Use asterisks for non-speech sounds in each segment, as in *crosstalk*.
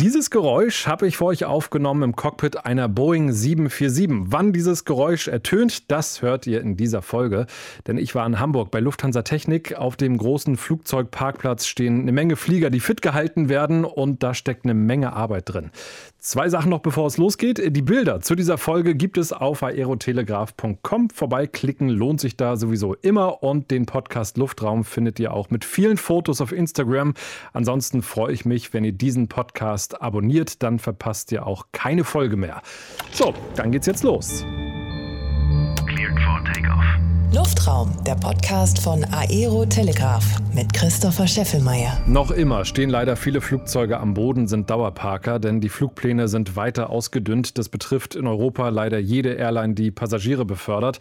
Dieses Geräusch habe ich für euch aufgenommen im Cockpit einer Boeing 747. Wann dieses Geräusch ertönt, das hört ihr in dieser Folge. Denn ich war in Hamburg bei Lufthansa Technik. Auf dem großen Flugzeugparkplatz stehen eine Menge Flieger, die fit gehalten werden und da steckt eine Menge Arbeit drin. Zwei Sachen noch, bevor es losgeht. Die Bilder zu dieser Folge gibt es auf aerotelegraph.com. Vorbeiklicken lohnt sich da sowieso immer und den Podcast Luftraum findet ihr auch mit vielen Fotos auf Instagram. Ansonsten freue ich mich, wenn ihr diesen Podcast abonniert, dann verpasst ihr auch keine Folge mehr. So, dann geht's jetzt los. Luftraum, der Podcast von Aero Telegraph mit Christopher Scheffelmeier. Noch immer stehen leider viele Flugzeuge am Boden, sind Dauerparker, denn die Flugpläne sind weiter ausgedünnt. Das betrifft in Europa leider jede Airline, die Passagiere befördert.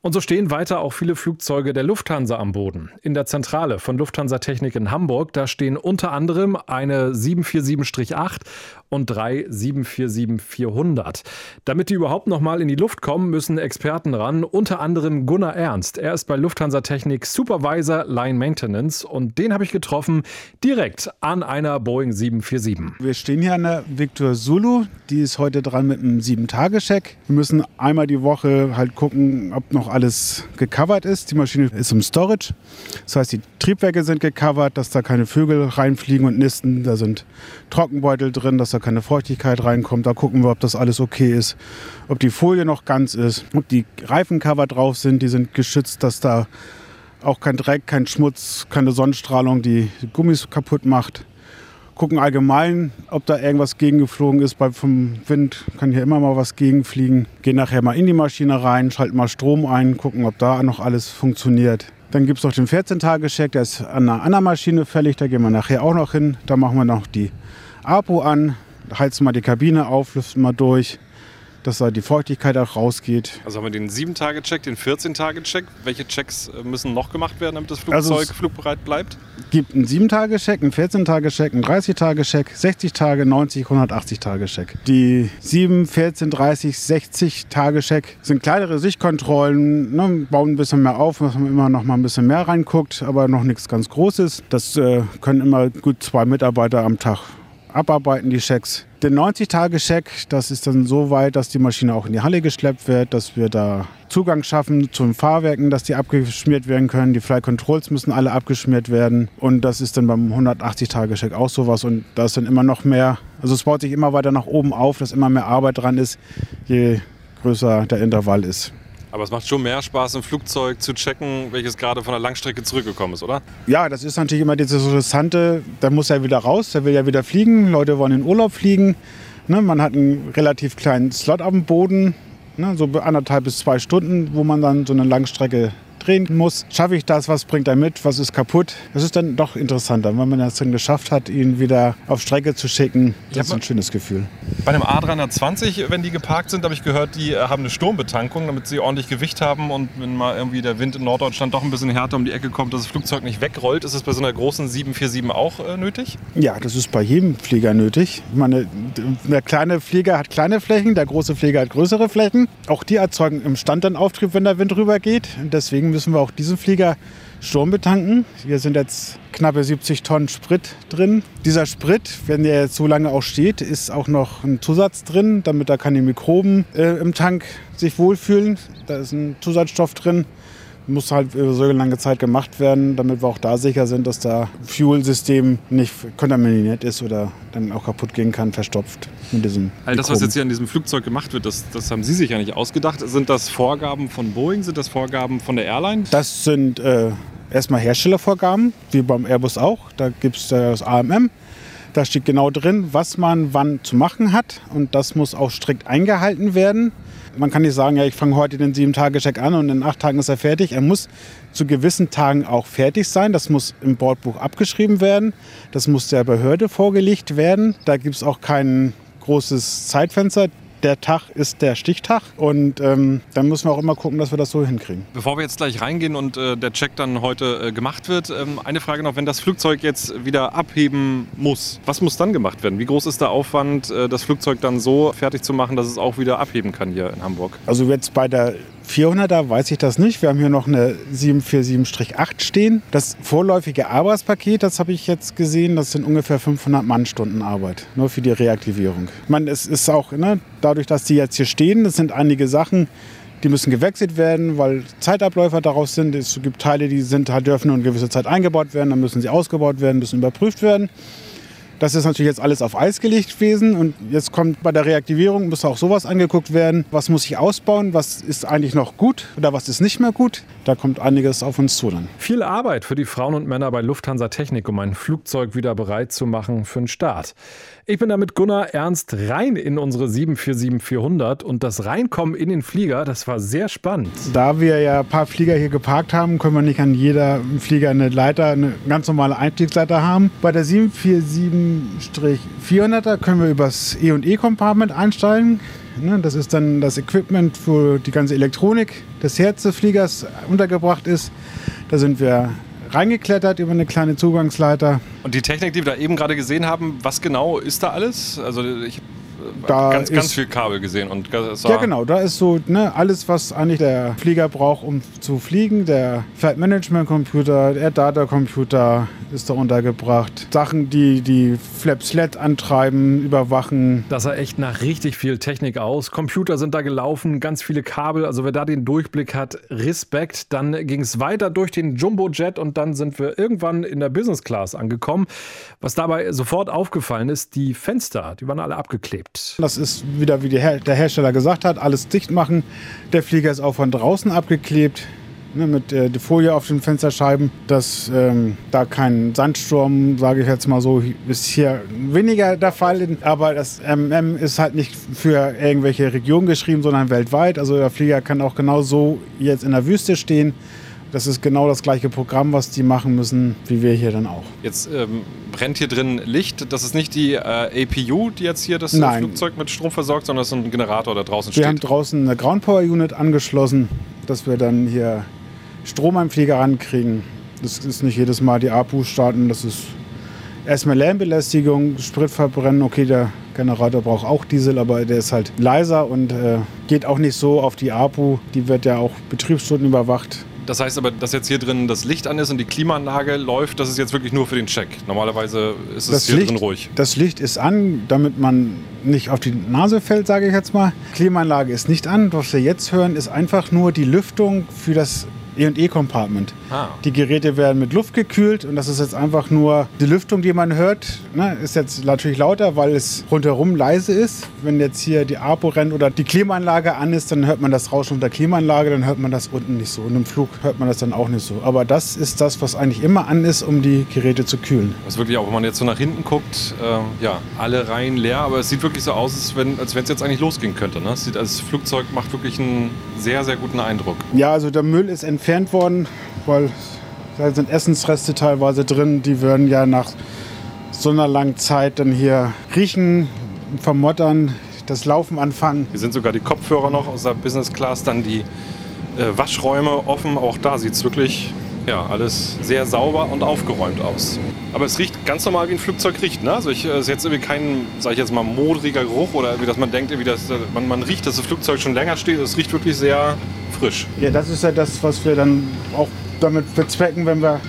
Und so stehen weiter auch viele Flugzeuge der Lufthansa am Boden. In der Zentrale von Lufthansa Technik in Hamburg, da stehen unter anderem eine 747-8 und drei 747-400. Damit die überhaupt noch mal in die Luft kommen, müssen Experten ran, unter anderem Gunnar Ernst. Er ist bei Lufthansa Technik Supervisor Line Maintenance und den habe ich getroffen direkt an einer Boeing 747. Wir stehen hier an der Victor Zulu. Die ist heute dran mit einem 7-Tage-Check. Wir müssen einmal die Woche halt gucken, ob noch alles gecovert ist. Die Maschine ist im Storage. Das heißt, die Triebwerke sind gecovert, dass da keine Vögel reinfliegen und nisten. Da sind Trockenbeutel drin, dass da keine Feuchtigkeit reinkommt. Da gucken wir, ob das alles okay ist, ob die Folie noch ganz ist, ob die Reifencover drauf sind, die sind geschützt, dass da auch kein Dreck, kein Schmutz, keine Sonnenstrahlung die Gummis kaputt macht. Gucken allgemein, ob da irgendwas gegengeflogen ist. Bei, vom Wind kann hier immer mal was gegenfliegen. Gehen nachher mal in die Maschine rein, schalten mal Strom ein, gucken, ob da noch alles funktioniert. Dann gibt es noch den 14-Tage-Check, der ist an einer anderen Maschine fällig. Da gehen wir nachher auch noch hin. Da machen wir noch die APO an, heizen mal die Kabine auf, lüften mal durch, dass da die Feuchtigkeit auch rausgeht. Also haben wir den 7-Tage-Check, den 14-Tage-Check. Welche Checks äh, müssen noch gemacht werden, damit das Also Flugzeug es- flugbereit bleibt? gibt einen 7-Tage-Check, einen 14-Tage-Check, einen 30-Tage-Check, 60 Tage, 90, 180-Tage-Check. Die 7, 14, 30, 60-Tage-Check sind kleinere Sichtkontrollen, ne, bauen ein bisschen mehr auf, dass man immer noch mal ein bisschen mehr reinguckt, aber noch nichts ganz Großes. Das äh, können immer gut zwei Mitarbeiter am Tag abarbeiten, die Checks. Der 90-Tage-Check, das ist dann so weit, dass die Maschine auch in die Halle geschleppt wird, dass wir da Zugang schaffen zu den Fahrwerken, dass die abgeschmiert werden können. Die Fly Controls müssen alle abgeschmiert werden. Und das ist dann beim 180-Tage-Check auch sowas. Und da ist dann immer noch mehr, also es baut sich immer weiter nach oben auf, dass immer mehr Arbeit dran ist, je größer der Intervall ist. Aber es macht schon mehr Spaß, ein Flugzeug zu checken, welches gerade von der Langstrecke zurückgekommen ist, oder? Ja, das ist natürlich immer dieses Interessante, da muss er wieder raus, der will ja wieder fliegen, Leute wollen in Urlaub fliegen. Ne, man hat einen relativ kleinen Slot dem Boden, ne, so anderthalb bis zwei Stunden, wo man dann so eine Langstrecke drehen muss. Schaffe ich das, was bringt er mit, was ist kaputt? Das ist dann doch interessanter, wenn man das dann geschafft hat, ihn wieder auf Strecke zu schicken. Das ist ein schönes Gefühl. Bei einem A320, wenn die geparkt sind, habe ich gehört, die äh, haben eine Sturmbetankung, damit sie ordentlich Gewicht haben und wenn mal irgendwie der Wind in Norddeutschland doch ein bisschen härter um die Ecke kommt, dass das Flugzeug nicht wegrollt, ist es bei so einer großen 747 auch äh, nötig? Ja, das ist bei jedem Flieger nötig. Ich meine, der kleine Flieger hat kleine Flächen, der große Flieger hat größere Flächen. Auch die erzeugen im Stand dann Auftrieb, wenn der Wind rüber geht. Und deswegen müssen wir auch diesen Flieger Sturm betanken. Hier sind jetzt knappe 70 Tonnen Sprit drin. Dieser Sprit, wenn der jetzt so lange auch steht, ist auch noch ein Zusatz drin, damit da keine Mikroben äh, im Tank sich wohlfühlen. Da ist ein Zusatzstoff drin muss halt über so lange Zeit gemacht werden, damit wir auch da sicher sind, dass das Fuel-System nicht kontaminiert ist oder dann auch kaputt gehen kann, verstopft mit diesem All das, was jetzt hier an diesem Flugzeug gemacht wird, das, das haben Sie sich ja nicht ausgedacht. Sind das Vorgaben von Boeing? Sind das Vorgaben von der Airline? Das sind äh, erstmal Herstellervorgaben, wie beim Airbus auch. Da gibt es das AMM. Da steht genau drin, was man wann zu machen hat. Und das muss auch strikt eingehalten werden. Man kann nicht sagen, ja, ich fange heute den sieben Tage Check an und in acht Tagen ist er fertig. Er muss zu gewissen Tagen auch fertig sein. Das muss im Bordbuch abgeschrieben werden. Das muss der Behörde vorgelegt werden. Da gibt es auch kein großes Zeitfenster. Der Tag ist der Stichtag. Und ähm, dann müssen wir auch immer gucken, dass wir das so hinkriegen. Bevor wir jetzt gleich reingehen und äh, der Check dann heute äh, gemacht wird, ähm, eine Frage noch, wenn das Flugzeug jetzt wieder abheben muss, was muss dann gemacht werden? Wie groß ist der Aufwand, äh, das Flugzeug dann so fertig zu machen, dass es auch wieder abheben kann hier in Hamburg? Also jetzt bei der 400er weiß ich das nicht. Wir haben hier noch eine 747-8 stehen. Das vorläufige Arbeitspaket, das habe ich jetzt gesehen, das sind ungefähr 500 Mannstunden Arbeit, nur für die Reaktivierung. Ich meine, es ist auch, ne, dadurch, dass die jetzt hier stehen, das sind einige Sachen, die müssen gewechselt werden, weil Zeitabläufe daraus sind. Es gibt Teile, die sind, halt dürfen nur eine gewisse Zeit eingebaut werden, dann müssen sie ausgebaut werden, müssen überprüft werden. Das ist natürlich jetzt alles auf Eis gelegt gewesen und jetzt kommt bei der Reaktivierung, muss auch sowas angeguckt werden. Was muss ich ausbauen? Was ist eigentlich noch gut oder was ist nicht mehr gut? Da kommt einiges auf uns zu dann. Viel Arbeit für die Frauen und Männer bei Lufthansa Technik, um ein Flugzeug wieder bereit zu machen für den Start. Ich bin da mit Gunnar Ernst rein in unsere 747-400 und das Reinkommen in den Flieger, das war sehr spannend. Da wir ja ein paar Flieger hier geparkt haben, können wir nicht an jeder Flieger eine Leiter, eine ganz normale Einstiegsleiter haben. Bei der 747-400er können wir übers E&E-Compartment einsteigen. Ne, Das ist dann das Equipment, wo die ganze Elektronik des Herz des Fliegers untergebracht ist. Da sind wir reingeklettert über eine kleine Zugangsleiter. Und die Technik, die wir da eben gerade gesehen haben, was genau ist da alles? Also ich Da ganz, ganz ist- viel Kabel gesehen und Ja, genau. Da ist so ne, alles, was eigentlich der Flieger braucht, um zu fliegen. Der Flight Management Computer, der Data Computer ist da untergebracht. Sachen, die die Flaps LED antreiben, überwachen. Das sah echt nach richtig viel Technik aus. Computer sind da gelaufen, ganz viele Kabel. Also wer da den Durchblick hat, Respekt. Dann ging es weiter durch den Jumbo-Jet und dann sind wir irgendwann in der Business Class angekommen. Was dabei sofort aufgefallen ist, die Fenster, die waren alle abgeklebt. Das ist wieder, wie der Hersteller gesagt hat, alles dicht machen. Der Flieger ist auch von draußen abgeklebt. Ne, mit äh, der Folie auf den Fensterscheiben, dass ähm, da kein Sandsturm, sage ich jetzt mal so, ist hier weniger der Fall. Aber das MM ist halt nicht für irgendwelche Regionen geschrieben, sondern weltweit. Also der Flieger kann auch genau so jetzt in der Wüste stehen. Das ist genau das gleiche Programm, was die machen müssen, wie wir hier dann auch. Jetzt ähm, brennt hier drin Licht. Das ist nicht die äh, APU, die jetzt hier das äh, Nein. Flugzeug mit Strom versorgt, sondern das ist ein Generator, der draußen Wir haben steht. draußen eine Ground Power Unit angeschlossen, dass wir dann hier Strom am Flieger rankriegen. Das ist nicht jedes Mal die APU starten. Das ist erstmal Lärmbelästigung, Spritverbrennen. Okay, der Generator braucht auch Diesel, aber der ist halt leiser und äh, geht auch nicht so auf die APU. Die wird ja auch Betriebsstunden überwacht. Das heißt aber, dass jetzt hier drin das Licht an ist und die Klimaanlage läuft, das ist jetzt wirklich nur für den Check. Normalerweise ist es Das hier Licht, drin ruhig. das Licht ist an, damit man nicht auf die Nase fällt, sage ich jetzt mal. Klimaanlage ist nicht an. Was wir jetzt hören, ist einfach nur die Lüftung für das E&E-Compartment. Ah. Die Geräte werden mit Luft gekühlt und das ist jetzt einfach nur die Lüftung, die man hört. Ne, ist jetzt natürlich lauter, weil es rundherum leise ist. Wenn jetzt hier die APO rennt oder die Klimaanlage an ist, dann hört man das Rauschen der Klimaanlage, dann hört man das unten nicht so. Und im Flug hört man das dann auch nicht so. Aber das ist das, was eigentlich immer an ist, um die Geräte zu kühlen. Das ist wirklich auch, wenn man jetzt so nach hinten guckt, äh, ja, alle Reihen leer, aber es sieht wirklich so aus, als wenn es jetzt eigentlich losgehen könnte. Ne? Es sieht, das Flugzeug macht wirklich einen sehr, sehr guten Eindruck. Ja, also der Müll ist entfernt worden, weil da sind Essensreste teilweise drin. Die würden ja nach so einer langen Zeit dann hier riechen, vermottern, das Laufen anfangen. Hier sind sogar die Kopfhörer noch aus der Business Class, dann die äh, Waschräume offen. Auch da sieht es wirklich ja, alles sehr sauber und aufgeräumt aus. Aber es riecht ganz normal, wie ein Flugzeug riecht. Ne? Also es ist jetzt irgendwie kein, sage ich jetzt mal, modriger Geruch oder irgendwie, dass man denkt, irgendwie, dass, äh, man, man riecht, dass das Flugzeug schon länger steht. Es riecht wirklich sehr frisch. Ja, das ist ja das, was wir dann auch damit bezwecken, wenn wir,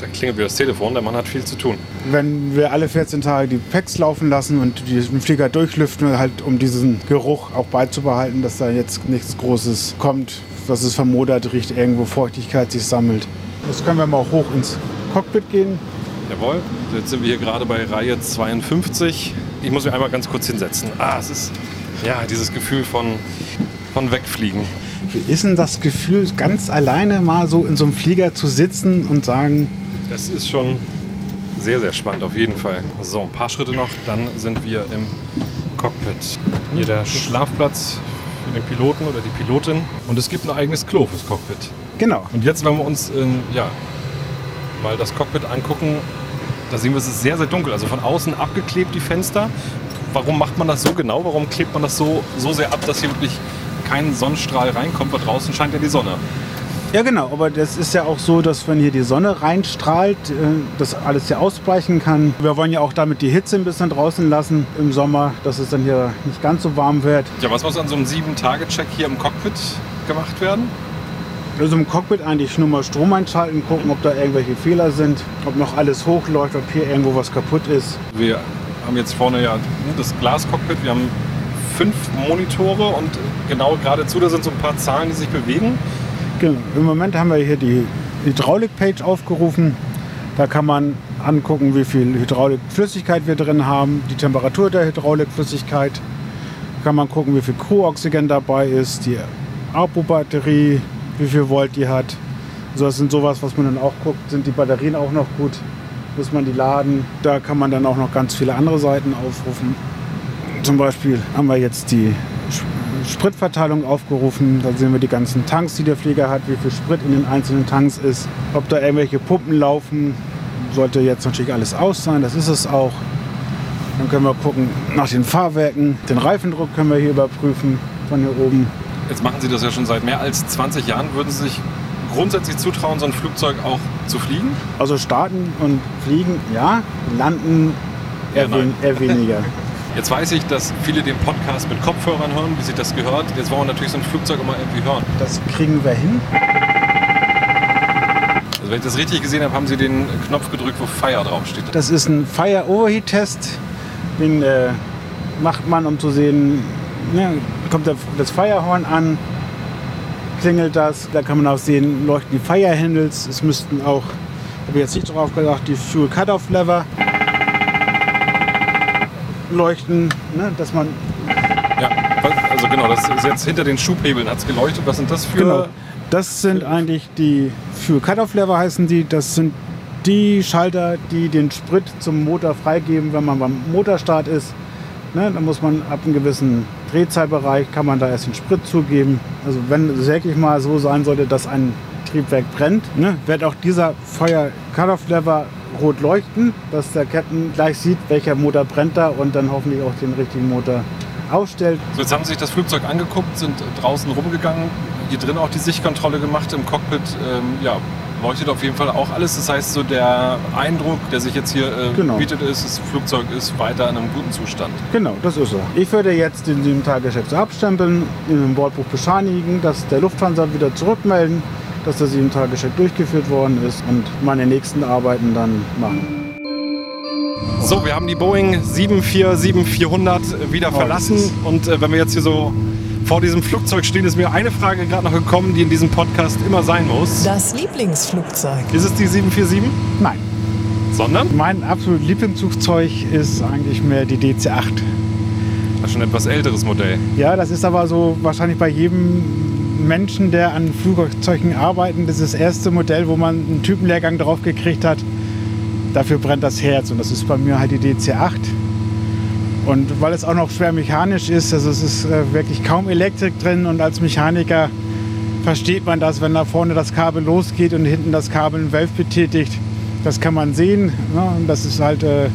Da klingelt wieder das Telefon, der Mann hat viel zu tun. wenn wir alle 14 Tage die Packs laufen lassen und den Flieger durchlüften, halt um diesen Geruch auch beizubehalten, dass da jetzt nichts Großes kommt, dass es vermodert riecht, irgendwo Feuchtigkeit sich sammelt. Jetzt können wir mal hoch ins Cockpit gehen. Jawohl, jetzt sind wir hier gerade bei Reihe 52. Ich muss mich einmal ganz kurz hinsetzen. Ah, es ist ja dieses Gefühl von, von Wegfliegen. Wie ist denn das Gefühl, ganz alleine mal so in so einem Flieger zu sitzen und sagen, Das ist schon sehr, sehr spannend, auf jeden Fall. So, ein paar Schritte noch, dann sind wir im Cockpit. Hier der Schlafplatz für den Piloten oder die Pilotin. Und es gibt ein eigenes Klo fürs Cockpit. genau, Und jetzt, wenn wir uns ähm, ja, mal das Cockpit angucken, da sehen wir, es ist sehr, sehr dunkel. Also von außen abgeklebt die Fenster. Warum macht man das so genau? Warum klebt man das so, so sehr ab, dass hier wirklich kein Sonnenstrahl reinkommt? Weil draußen scheint ja die Sonne. Ja, genau, aber das ist ja auch so, dass wenn hier die Sonne reinstrahlt, äh, das alles hier ausbleichen kann. Wir wollen ja auch damit die Hitze ein bisschen draußen lassen im Sommer, dass es dann hier nicht ganz so warm wird. Ja, was muss an so einem 7-Tage-Check hier im Cockpit gemacht werden? Also im Cockpit eigentlich nur mal Strom einschalten, gucken, ob da irgendwelche Fehler sind, ob noch alles hochläuft, ob hier irgendwo was kaputt ist. Wir haben jetzt vorne ja das Glascockpit, wir haben fünf Monitore und genau geradezu, da sind so ein paar Zahlen, die sich bewegen. Genau. Im Moment haben wir hier die Hydraulik-Page aufgerufen. Da kann man angucken, wie viel Hydraulikflüssigkeit wir drin haben, die Temperatur der Hydraulikflüssigkeit. Da kann man gucken, wie viel Crew-Oxygen dabei ist, die Apo-Batterie, wie viel Volt die hat. Also das sind sowas, was man dann auch guckt, sind die Batterien auch noch gut, muss man die laden. Da kann man dann auch noch ganz viele andere Seiten aufrufen. Zum Beispiel haben wir jetzt die Spritverteilung aufgerufen. Da sehen wir die ganzen Tanks, die der Flieger hat, wie viel Sprit in den einzelnen Tanks ist, ob da irgendwelche Pumpen laufen. Sollte jetzt natürlich alles aus sein, das ist es auch. Dann können wir gucken nach den Fahrwerken. Den Reifendruck können wir hier überprüfen von hier oben. Jetzt machen Sie das ja schon seit mehr als 20 Jahren. Würden Sie sich grundsätzlich zutrauen, so ein Flugzeug auch zu fliegen? Also starten und fliegen, ja. Landen eher, Ja, wen, eher weniger. *laughs* Jetzt weiß ich, dass viele den Podcast mit Kopfhörern hören, wie sich das gehört. Jetzt wollen wir natürlich so ein Flugzeug mal irgendwie hören. Das kriegen wir hin. Also wenn ich das richtig gesehen habe, haben Sie den Knopf gedrückt, wo Fire draufsteht. Das ist ein Fire Overheat Test. Den äh, macht man, um zu sehen, ne, kommt das Firehorn an, klingelt das. Da kann man auch sehen, leuchten die Fire Handles. Es müssten auch, habe ich jetzt nicht drauf gedacht, die Fuel Cutoff Lever leuchten, ne, dass man Ja, also genau, das ist jetzt hinter den Schubhebeln hat es geleuchtet. Was sind das für... Genau. Das sind eigentlich die für Cut-Off-Lever heißen die. Das sind die Schalter, die den Sprit zum Motor freigeben, wenn man beim Motorstart ist. Ne, dann muss man ab einem gewissen Drehzahlbereich kann man da erst den Sprit zugeben. Also wenn es wirklich mal so sein sollte, dass ein Triebwerk brennt, ne, wird auch dieser Feuer Cut-Off-Lever rot leuchten, dass der Captain gleich sieht, welcher Motor brennt da und dann hoffentlich auch den richtigen Motor ausstellt. So, jetzt haben Sie sich das Flugzeug angeguckt, sind draußen rumgegangen, hier drin auch die Sichtkontrolle gemacht im Cockpit. Ähm, ja, leuchtet auf jeden Fall auch alles. Das heißt, so der Eindruck, der sich jetzt hier äh, Genau. bietet, ist, das Flugzeug ist weiter in einem guten Zustand. Genau, das ist er. Ich würde jetzt den sieben Tage so abstempeln, in dem Bordbuch bescheinigen, dass der Lufthansa wieder zurückmelden, dass der sieben Tage Check durchgeführt worden ist und meine nächsten Arbeiten dann machen. So, wir haben die Boeing 747-400 wieder verlassen. Und äh, wenn wir jetzt hier so vor diesem Flugzeug stehen, ist mir eine Frage gerade noch gekommen, die in diesem Podcast immer sein muss. Das Lieblingsflugzeug. Ist es die 747? Nein, Sondern? mein absolut Lieblingsflugzeug ist eigentlich mehr die DC-8. Das ist schon ein etwas älteres Modell. Ja, das ist aber so wahrscheinlich bei jedem Menschen, der an Flugzeugen arbeitet, das ist das erste Modell, wo man einen Typenlehrgang drauf gekriegt hat. Dafür brennt das Herz und das ist bei mir halt die DC-8. Und weil es auch noch schwer mechanisch ist, also es ist äh, wirklich kaum Elektrik drin und als Mechaniker versteht man das, wenn da vorne das Kabel losgeht und hinten das Kabel einen Valve betätigt. Das kann man sehen. Ne? Das ist halt äh,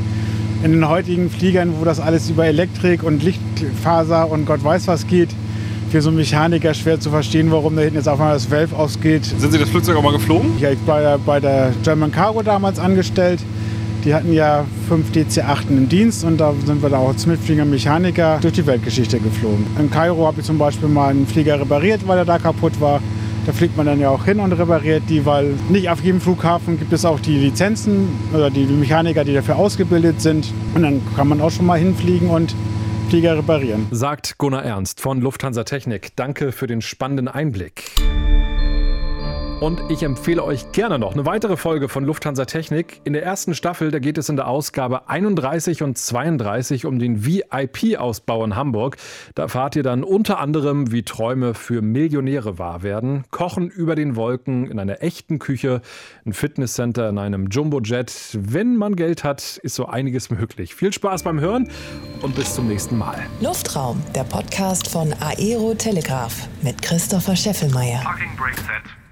in den heutigen Fliegern, wo das alles über Elektrik und Lichtfaser und Gott weiß was geht, für so einen Mechaniker schwer zu verstehen, warum da hinten jetzt auf einmal das Valve ausgeht. Sind Sie das Flugzeug auch mal geflogen? Ja, ich war ja bei der German Cargo damals angestellt. Die hatten ja fünf DC-8 im Dienst und da sind wir da auch als Mitflieger Mechaniker durch die Weltgeschichte geflogen. In Kairo habe ich zum Beispiel mal einen Flieger repariert, weil er da kaputt war. Da fliegt man dann ja auch hin und repariert die, weil nicht auf jedem Flughafen gibt es auch die Lizenzen oder die Mechaniker, die dafür ausgebildet sind. Und dann kann man auch schon mal hinfliegen und Flieger reparieren. Sagt Gunnar Ernst von Lufthansa Technik. Danke für den spannenden Einblick. Und ich empfehle euch gerne noch eine weitere Folge von Lufthansa Technik. In der ersten Staffel, da geht es in der Ausgabe 31 und 32 um den VIP-Ausbau in Hamburg. Da erfahrt ihr dann unter anderem, wie Träume für Millionäre wahr werden. Kochen über den Wolken in einer echten Küche, ein Fitnesscenter in einem Jumbojet. Wenn man Geld hat, ist so einiges möglich. Viel Spaß beim Hören und bis zum nächsten Mal. Luftraum, der Podcast von Aero Telegraph mit Christopher Scheffelmeier. Parking brake set.